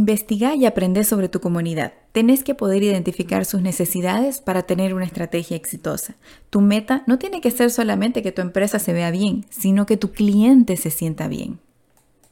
Investiga y aprende sobre tu comunidad. Tenés que poder identificar sus necesidades para tener una estrategia exitosa. Tu meta no tiene que ser solamente que tu empresa se vea bien, sino que tu cliente se sienta bien.